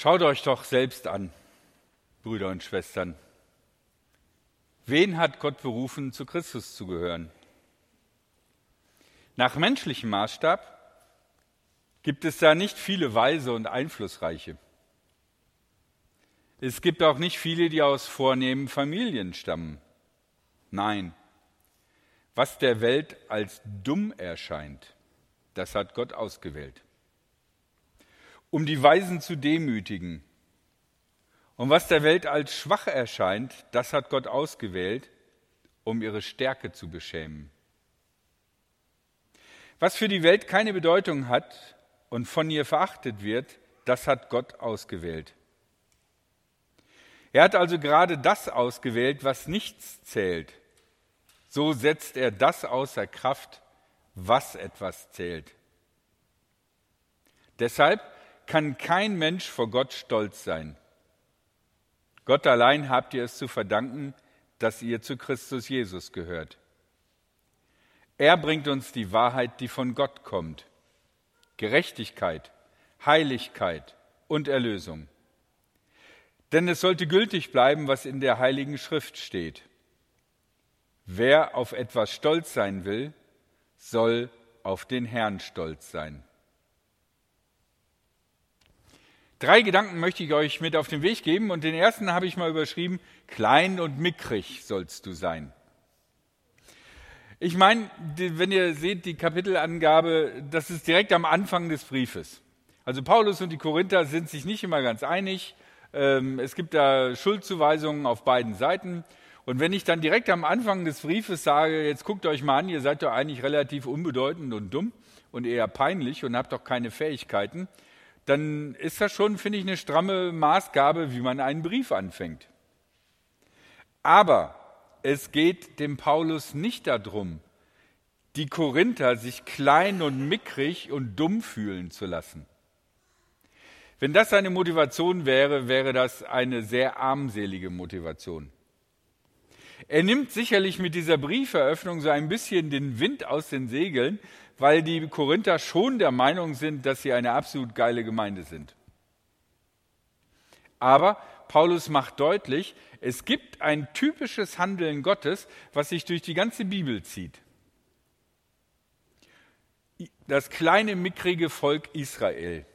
Schaut euch doch selbst an, Brüder und Schwestern. Wen hat Gott berufen, zu Christus zu gehören? Nach menschlichem Maßstab gibt es da nicht viele Weise und Einflussreiche. Es gibt auch nicht viele, die aus vornehmen Familien stammen. Nein, was der Welt als dumm erscheint, das hat Gott ausgewählt, um die Weisen zu demütigen. Und was der Welt als schwach erscheint, das hat Gott ausgewählt, um ihre Stärke zu beschämen. Was für die Welt keine Bedeutung hat und von ihr verachtet wird, das hat Gott ausgewählt. Er hat also gerade das ausgewählt, was nichts zählt. So setzt er das außer Kraft, was etwas zählt. Deshalb kann kein Mensch vor Gott stolz sein. Gott allein habt ihr es zu verdanken, dass ihr zu Christus Jesus gehört. Er bringt uns die Wahrheit, die von Gott kommt. Gerechtigkeit, Heiligkeit und Erlösung. Denn es sollte gültig bleiben, was in der Heiligen Schrift steht. Wer auf etwas stolz sein will, soll auf den Herrn stolz sein. Drei Gedanken möchte ich euch mit auf den Weg geben und den ersten habe ich mal überschrieben, klein und mickrig sollst du sein. Ich meine, wenn ihr seht, die Kapitelangabe, das ist direkt am Anfang des Briefes. Also Paulus und die Korinther sind sich nicht immer ganz einig. Ähm, es gibt da Schuldzuweisungen auf beiden Seiten. Und wenn ich dann direkt am Anfang des Briefes sage, jetzt guckt euch mal an, ihr seid doch eigentlich relativ unbedeutend und dumm und eher peinlich und habt doch keine Fähigkeiten, dann ist das schon, finde ich, eine stramme Maßgabe, wie man einen Brief anfängt. Aber es geht dem Paulus nicht darum, die Korinther sich klein und mickrig und dumm fühlen zu lassen. Wenn das eine Motivation wäre, wäre das eine sehr armselige Motivation. Er nimmt sicherlich mit dieser Brieferöffnung so ein bisschen den Wind aus den Segeln, weil die Korinther schon der Meinung sind, dass sie eine absolut geile Gemeinde sind. Aber Paulus macht deutlich, es gibt ein typisches Handeln Gottes, was sich durch die ganze Bibel zieht. Das kleine, mickrige Volk Israel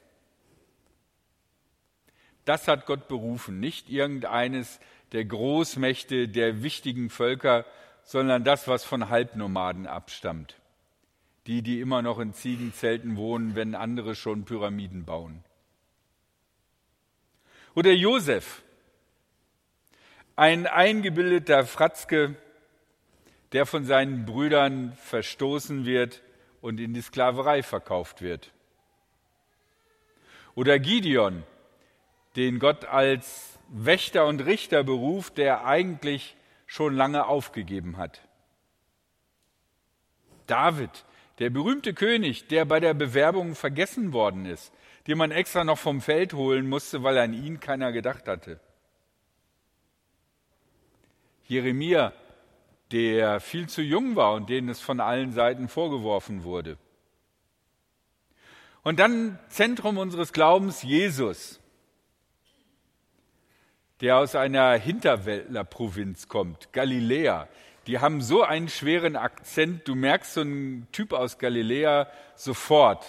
das hat Gott berufen, nicht irgendeines der Großmächte, der wichtigen Völker, sondern das, was von Halbnomaden abstammt. Die, die immer noch in Ziegenzelten wohnen, wenn andere schon Pyramiden bauen. Oder Josef, ein eingebildeter Fratzke, der von seinen Brüdern verstoßen wird und in die Sklaverei verkauft wird. Oder Gideon, den Gott als Wächter und Richter beruft, der eigentlich schon lange aufgegeben hat. David, der berühmte König, der bei der Bewerbung vergessen worden ist, den man extra noch vom Feld holen musste, weil an ihn keiner gedacht hatte. Jeremia, der viel zu jung war und den es von allen Seiten vorgeworfen wurde. Und dann Zentrum unseres Glaubens Jesus, der aus einer Hinterwäldlerprovinz kommt, Galiläa. Die haben so einen schweren Akzent, du merkst so einen Typ aus Galiläa sofort,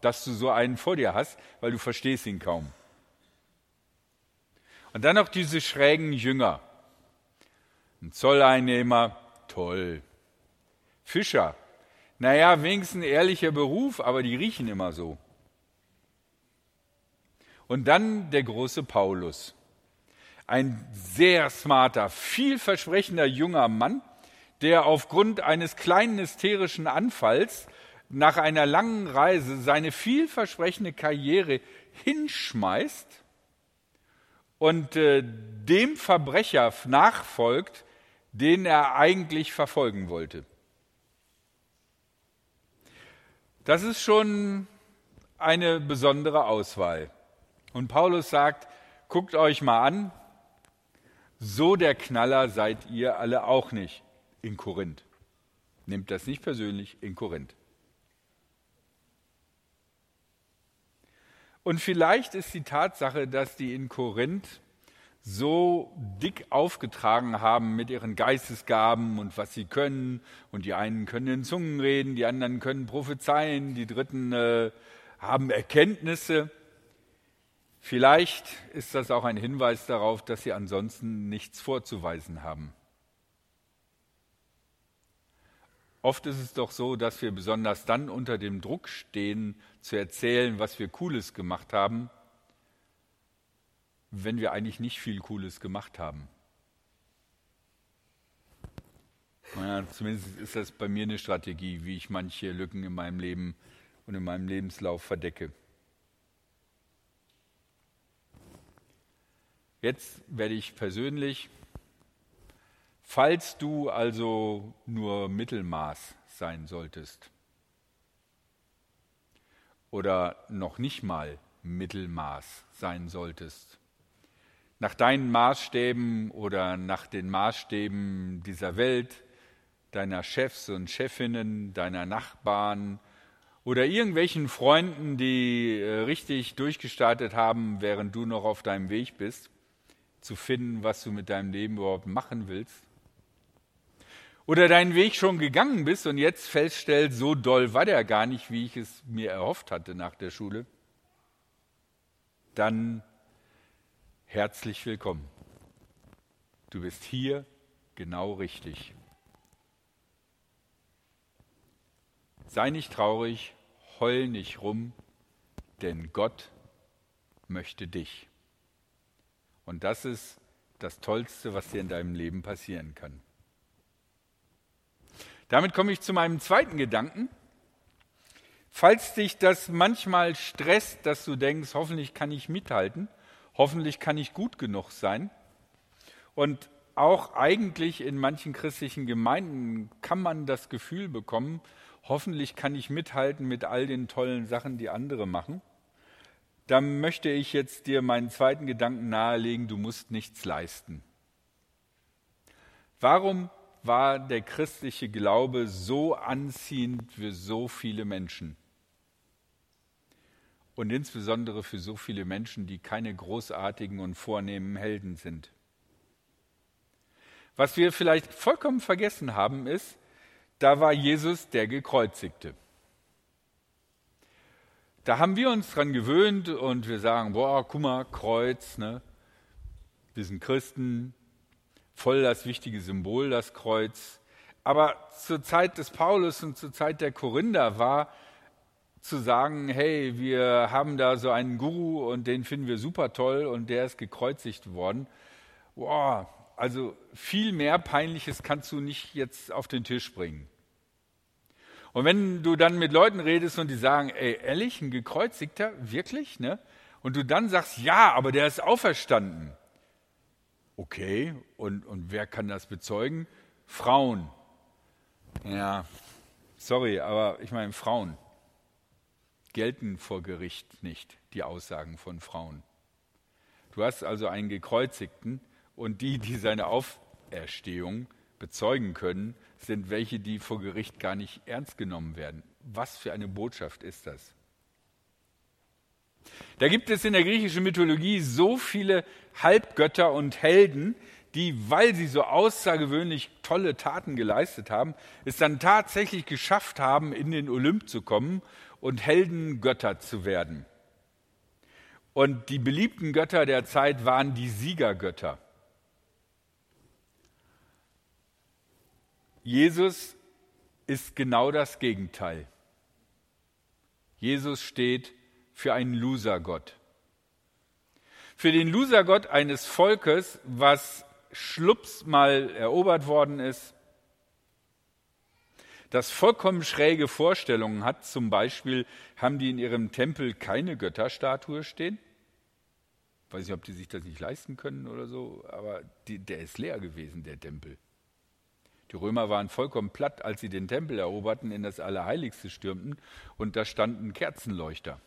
dass du so einen vor dir hast, weil du verstehst ihn kaum. Und dann noch diese schrägen Jünger. Ein Zolleinnehmer, toll. Fischer, naja, wenigstens ein ehrlicher Beruf, aber die riechen immer so. Und dann der große Paulus ein sehr smarter, vielversprechender junger Mann, der aufgrund eines kleinen hysterischen Anfalls nach einer langen Reise seine vielversprechende Karriere hinschmeißt und äh, dem Verbrecher nachfolgt, den er eigentlich verfolgen wollte. Das ist schon eine besondere Auswahl. Und Paulus sagt, guckt euch mal an, so der Knaller seid ihr alle auch nicht in Korinth. Nehmt das nicht persönlich in Korinth. Und vielleicht ist die Tatsache, dass die in Korinth so dick aufgetragen haben mit ihren Geistesgaben und was sie können. Und die einen können in Zungen reden, die anderen können prophezeien, die dritten äh, haben Erkenntnisse. Vielleicht ist das auch ein Hinweis darauf, dass sie ansonsten nichts vorzuweisen haben. Oft ist es doch so, dass wir besonders dann unter dem Druck stehen, zu erzählen, was wir Cooles gemacht haben, wenn wir eigentlich nicht viel Cooles gemacht haben. Ja, zumindest ist das bei mir eine Strategie, wie ich manche Lücken in meinem Leben und in meinem Lebenslauf verdecke. Jetzt werde ich persönlich, falls du also nur Mittelmaß sein solltest oder noch nicht mal Mittelmaß sein solltest, nach deinen Maßstäben oder nach den Maßstäben dieser Welt, deiner Chefs und Chefinnen, deiner Nachbarn oder irgendwelchen Freunden, die äh, richtig durchgestartet haben, während du noch auf deinem Weg bist, zu finden, was du mit deinem Leben überhaupt machen willst. Oder deinen Weg schon gegangen bist und jetzt feststellst, so doll war der gar nicht, wie ich es mir erhofft hatte nach der Schule. Dann herzlich willkommen. Du bist hier genau richtig. Sei nicht traurig, heul nicht rum, denn Gott möchte dich. Und das ist das Tollste, was dir in deinem Leben passieren kann. Damit komme ich zu meinem zweiten Gedanken. Falls dich das manchmal stresst, dass du denkst, hoffentlich kann ich mithalten, hoffentlich kann ich gut genug sein. Und auch eigentlich in manchen christlichen Gemeinden kann man das Gefühl bekommen, hoffentlich kann ich mithalten mit all den tollen Sachen, die andere machen dann möchte ich jetzt dir meinen zweiten Gedanken nahelegen, du musst nichts leisten. Warum war der christliche Glaube so anziehend für so viele Menschen? Und insbesondere für so viele Menschen, die keine großartigen und vornehmen Helden sind. Was wir vielleicht vollkommen vergessen haben, ist, da war Jesus der Gekreuzigte. Da haben wir uns dran gewöhnt und wir sagen, boah, guck mal, Kreuz, ne? Wir sind Christen, voll das wichtige Symbol, das Kreuz. Aber zur Zeit des Paulus und zur Zeit der Korinther war zu sagen, hey, wir haben da so einen Guru und den finden wir super toll und der ist gekreuzigt worden. Boah, also viel mehr Peinliches kannst du nicht jetzt auf den Tisch bringen. Und wenn du dann mit Leuten redest und die sagen, ey, ehrlich, ein gekreuzigter, wirklich, ne? Und du dann sagst, ja, aber der ist auferstanden. Okay, und, und wer kann das bezeugen? Frauen. Ja, sorry, aber ich meine, Frauen gelten vor Gericht nicht, die Aussagen von Frauen. Du hast also einen Gekreuzigten und die, die seine Auferstehung bezeugen können, sind welche, die vor Gericht gar nicht ernst genommen werden. Was für eine Botschaft ist das? Da gibt es in der griechischen Mythologie so viele Halbgötter und Helden, die, weil sie so außergewöhnlich tolle Taten geleistet haben, es dann tatsächlich geschafft haben, in den Olymp zu kommen und Heldengötter zu werden. Und die beliebten Götter der Zeit waren die Siegergötter. Jesus ist genau das Gegenteil. Jesus steht für einen Losergott. Für den Losergott eines Volkes, was schlups mal erobert worden ist, das vollkommen schräge Vorstellungen hat. Zum Beispiel haben die in ihrem Tempel keine Götterstatue stehen. Ich weiß nicht, ob die sich das nicht leisten können oder so, aber die, der ist leer gewesen, der Tempel. Die Römer waren vollkommen platt, als sie den Tempel eroberten, in das Allerheiligste stürmten und da standen Kerzenleuchter.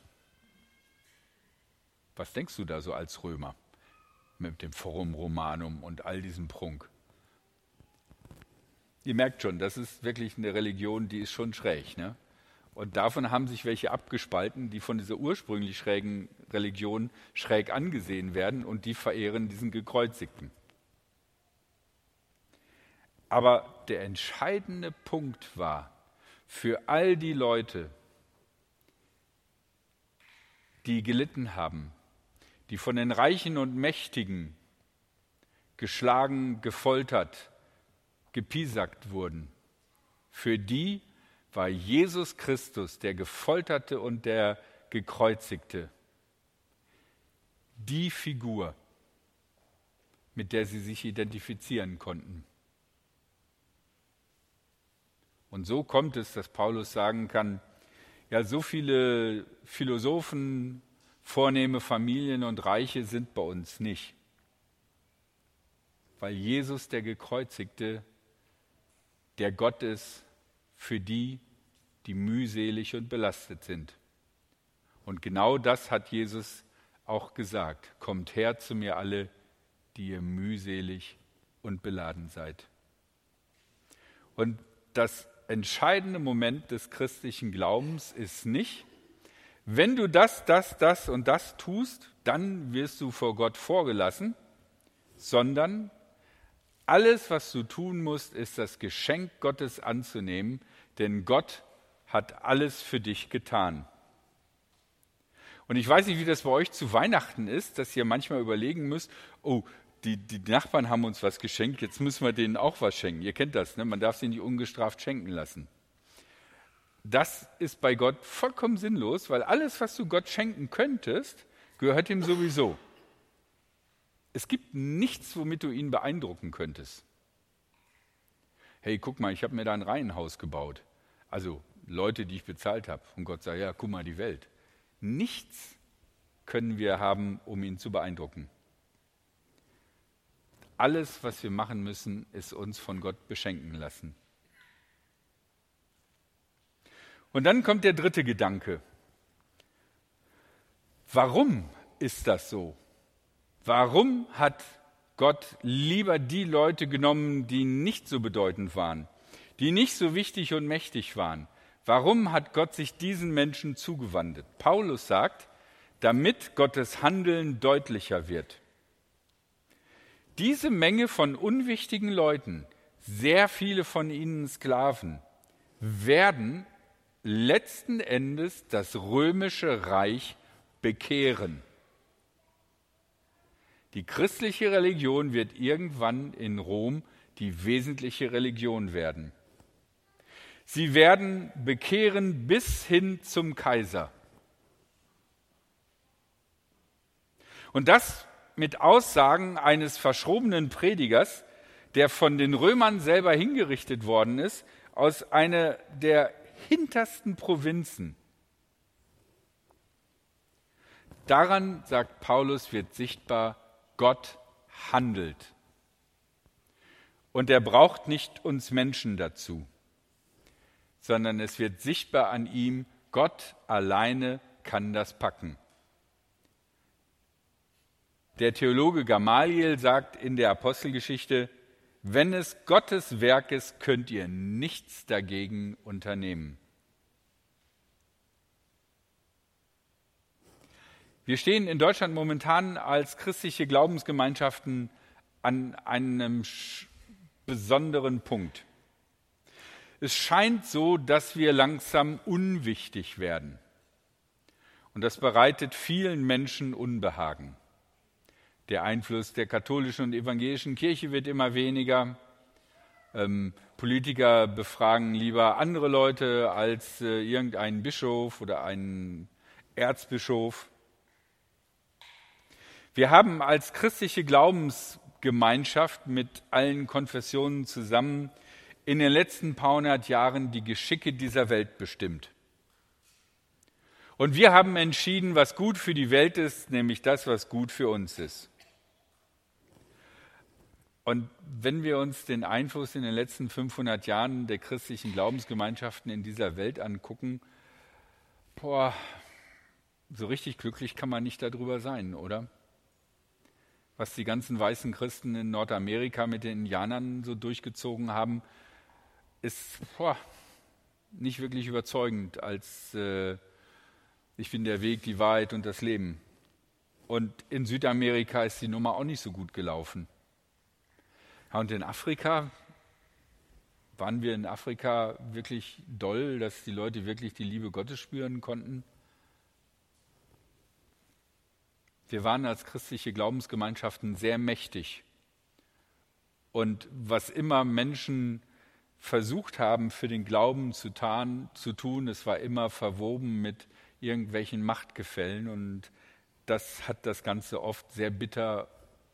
Was denkst du da so als Römer mit dem Forum Romanum und all diesem Prunk? Ihr merkt schon, das ist wirklich eine Religion, die ist schon schräg. Ne? Und davon haben sich welche abgespalten, die von dieser ursprünglich schrägen Religion schräg angesehen werden und die verehren diesen Gekreuzigten. Aber der entscheidende Punkt war für all die Leute, die gelitten haben, die von den Reichen und Mächtigen geschlagen, gefoltert, gepiesackt wurden, für die war Jesus Christus, der Gefolterte und der Gekreuzigte, die Figur, mit der sie sich identifizieren konnten. Und so kommt es, dass Paulus sagen kann, ja, so viele Philosophen, vornehme Familien und Reiche sind bei uns nicht, weil Jesus der Gekreuzigte, der Gott ist für die, die mühselig und belastet sind. Und genau das hat Jesus auch gesagt. Kommt her zu mir alle, die ihr mühselig und beladen seid. Und das entscheidende Moment des christlichen Glaubens ist nicht, wenn du das, das, das und das tust, dann wirst du vor Gott vorgelassen, sondern alles, was du tun musst, ist das Geschenk Gottes anzunehmen, denn Gott hat alles für dich getan. Und ich weiß nicht, wie das bei euch zu Weihnachten ist, dass ihr manchmal überlegen müsst, oh, die, die Nachbarn haben uns was geschenkt, jetzt müssen wir denen auch was schenken. Ihr kennt das, ne? man darf sie nicht ungestraft schenken lassen. Das ist bei Gott vollkommen sinnlos, weil alles, was du Gott schenken könntest, gehört ihm sowieso. Es gibt nichts, womit du ihn beeindrucken könntest. Hey, guck mal, ich habe mir da ein Reihenhaus gebaut. Also Leute, die ich bezahlt habe. Und Gott sagt, ja, guck mal die Welt. Nichts können wir haben, um ihn zu beeindrucken. Alles, was wir machen müssen, ist uns von Gott beschenken lassen. Und dann kommt der dritte Gedanke. Warum ist das so? Warum hat Gott lieber die Leute genommen, die nicht so bedeutend waren, die nicht so wichtig und mächtig waren? Warum hat Gott sich diesen Menschen zugewandt? Paulus sagt, damit Gottes Handeln deutlicher wird. Diese Menge von unwichtigen Leuten, sehr viele von ihnen Sklaven, werden letzten Endes das römische Reich bekehren. Die christliche Religion wird irgendwann in Rom die wesentliche Religion werden. Sie werden bekehren bis hin zum Kaiser. Und das mit Aussagen eines verschrobenen Predigers, der von den Römern selber hingerichtet worden ist, aus einer der hintersten Provinzen. Daran, sagt Paulus, wird sichtbar, Gott handelt. Und er braucht nicht uns Menschen dazu, sondern es wird sichtbar an ihm, Gott alleine kann das packen. Der Theologe Gamaliel sagt in der Apostelgeschichte, wenn es Gottes Werk ist, könnt ihr nichts dagegen unternehmen. Wir stehen in Deutschland momentan als christliche Glaubensgemeinschaften an einem besonderen Punkt. Es scheint so, dass wir langsam unwichtig werden. Und das bereitet vielen Menschen Unbehagen. Der Einfluss der katholischen und evangelischen Kirche wird immer weniger. Ähm, Politiker befragen lieber andere Leute als äh, irgendeinen Bischof oder einen Erzbischof. Wir haben als christliche Glaubensgemeinschaft mit allen Konfessionen zusammen in den letzten paar hundert Jahren die Geschicke dieser Welt bestimmt. Und wir haben entschieden, was gut für die Welt ist, nämlich das, was gut für uns ist. Und wenn wir uns den Einfluss in den letzten 500 Jahren der christlichen Glaubensgemeinschaften in dieser Welt angucken, boah, so richtig glücklich kann man nicht darüber sein, oder? Was die ganzen weißen Christen in Nordamerika mit den Indianern so durchgezogen haben, ist boah, nicht wirklich überzeugend als äh, ich bin der Weg, die Wahrheit und das Leben. Und in Südamerika ist die Nummer auch nicht so gut gelaufen. Ja, und in Afrika waren wir in Afrika wirklich doll, dass die Leute wirklich die Liebe Gottes spüren konnten. Wir waren als christliche Glaubensgemeinschaften sehr mächtig. Und was immer Menschen versucht haben, für den Glauben zu, tarn, zu tun, es war immer verwoben mit irgendwelchen Machtgefällen und das hat das Ganze oft sehr bitter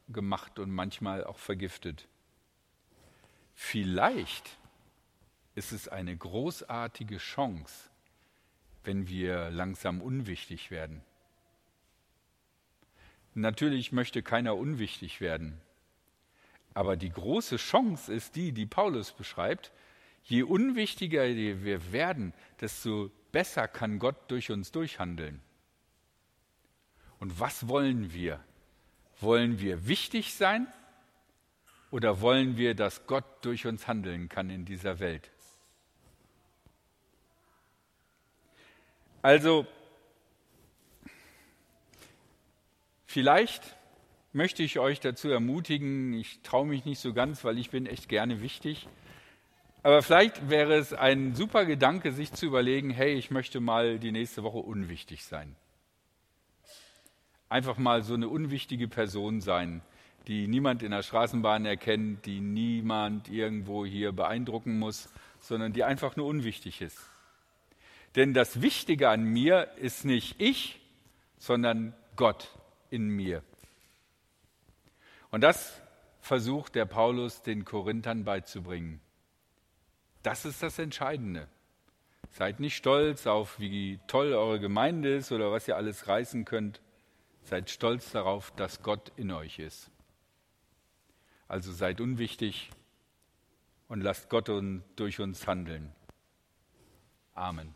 gemacht und manchmal auch vergiftet. Vielleicht ist es eine großartige Chance, wenn wir langsam unwichtig werden. Natürlich möchte keiner unwichtig werden, aber die große Chance ist die, die Paulus beschreibt. Je unwichtiger wir werden, desto besser kann Gott durch uns durchhandeln. Und was wollen wir? Wollen wir wichtig sein oder wollen wir, dass Gott durch uns handeln kann in dieser Welt? Also, vielleicht möchte ich euch dazu ermutigen, ich traue mich nicht so ganz, weil ich bin echt gerne wichtig, aber vielleicht wäre es ein super Gedanke, sich zu überlegen, hey, ich möchte mal die nächste Woche unwichtig sein. Einfach mal so eine unwichtige Person sein, die niemand in der Straßenbahn erkennt, die niemand irgendwo hier beeindrucken muss, sondern die einfach nur unwichtig ist. Denn das Wichtige an mir ist nicht ich, sondern Gott in mir. Und das versucht der Paulus den Korinthern beizubringen. Das ist das Entscheidende. Seid nicht stolz auf, wie toll eure Gemeinde ist oder was ihr alles reißen könnt. Seid stolz darauf, dass Gott in euch ist. Also seid unwichtig und lasst Gott durch uns handeln. Amen.